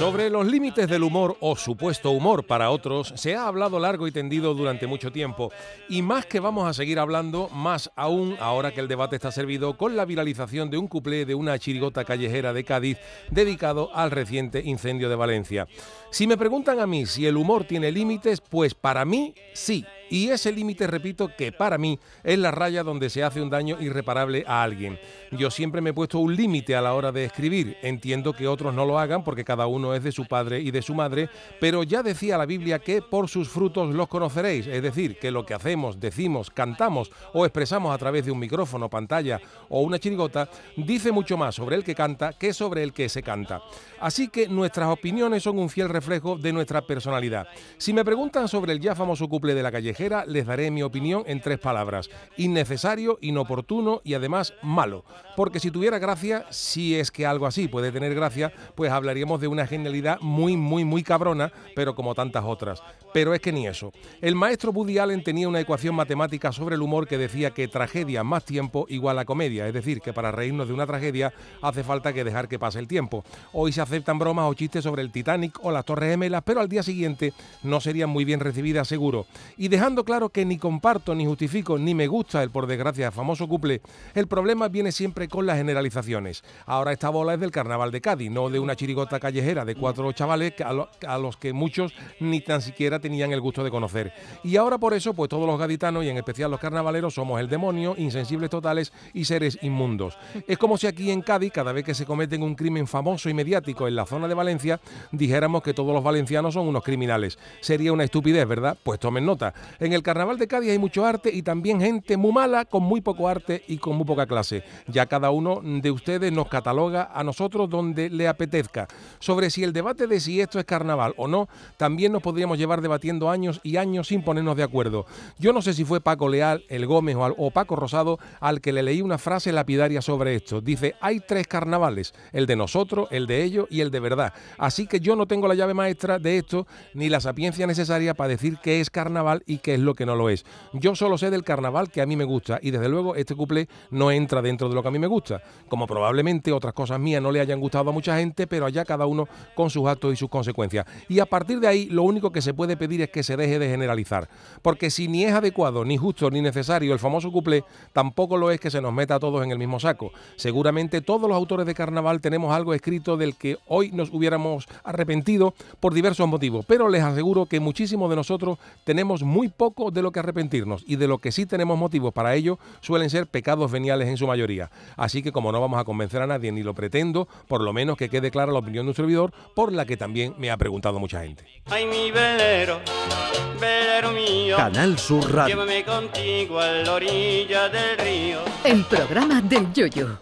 Sobre los límites del humor o supuesto humor para otros se ha hablado largo y tendido durante mucho tiempo y más que vamos a seguir hablando, más aún ahora que el debate está servido con la viralización de un cuplé de una chirigota callejera de Cádiz dedicado al reciente incendio de Valencia. Si me preguntan a mí si el humor tiene límites, pues para mí sí. Y ese límite, repito, que para mí es la raya donde se hace un daño irreparable a alguien. Yo siempre me he puesto un límite a la hora de escribir. Entiendo que otros no lo hagan porque cada uno es de su padre y de su madre, pero ya decía la Biblia que por sus frutos los conoceréis. Es decir, que lo que hacemos, decimos, cantamos o expresamos a través de un micrófono, pantalla o una chirigota, dice mucho más sobre el que canta que sobre el que se canta. Así que nuestras opiniones son un fiel reflejo de nuestra personalidad. Si me preguntan sobre el ya famoso couple de la les daré mi opinión en tres palabras. Innecesario, inoportuno y además malo. Porque si tuviera gracia, si es que algo así puede tener gracia, pues hablaríamos de una genialidad muy, muy, muy cabrona, pero como tantas otras. Pero es que ni eso. El maestro Woody Allen tenía una ecuación matemática sobre el humor que decía que tragedia más tiempo igual a comedia. Es decir, que para reírnos de una tragedia hace falta que dejar que pase el tiempo. Hoy se aceptan bromas o chistes sobre el Titanic o las Torres Gemelas, pero al día siguiente no serían muy bien recibidas seguro. Y dejando claro que ni comparto, ni justifico, ni me gusta el por desgracia famoso couple, el problema viene siempre con las generalizaciones. Ahora esta bola es del carnaval de Cádiz, no de una chirigota callejera de cuatro chavales a, los que muchos ni tan siquiera tenían el gusto de conocer. Y ahora por eso, pues todos los gaditanos y en especial los carnavaleros somos el demonio, insensibles totales y seres inmundos. Es como si aquí en Cádiz, cada vez que se cometen un crimen famoso y mediático en la zona de Valencia, dijéramos que todos los valencianos son unos criminales. Sería una estupidez, ¿verdad? Pues tomen nota. En el carnaval de Cádiz hay mucho arte y también gente muy mala con muy poco arte y con muy poca clase. Ya cada uno de ustedes nos cataloga a nosotros donde le apetezca. Sobre si el debate de si esto es carnaval o no, también nos podríamos llevar debatiendo años y años sin ponernos de acuerdo. Yo no sé si fue Paco Leal, el Gómez o, Paco Rosado al que le leí una frase lapidaria sobre esto. Dice, hay tres carnavales, el de nosotros, el de ellos y el de verdad. Así que yo no tengo la llave maestra de esto ni la sapiencia necesaria para decir qué es carnaval y qué es lo que no lo es. Yo solo sé del carnaval que a mí me gusta y desde luego este couple no entra dentro de lo que a mí me gusta, como probablemente otras cosas mías no le hayan gustado a mucha gente, pero allá cada uno con sus actos y sus consecuencias. Y a partir de ahí lo único que se puede pedir es que se deje de generalizar, porque si ni es adecuado, ni justo, ni necesario el famoso couple, tampoco lo es que se nos meta a todos en el mismo saco. Seguramente todos los autores de carnaval tenemos algo escrito del que hoy nos hubiéramos arrepentido por diversos motivos, pero les aseguro que muchísimos de nosotros tenemos muy poco de lo que arrepentirnos y de lo que sí tenemos motivos para ello suelen ser pecados veniales en su mayoría. Así que como no vamos a convencer a nadie ni lo pretendo, por lo menos que quede clara la opinión de un servidor por la que también me ha preguntado mucha gente. Ay, mi velero, velero mío. Canal Sur Radio. Llévame contigo a la orilla del río. El programa del Yoyo.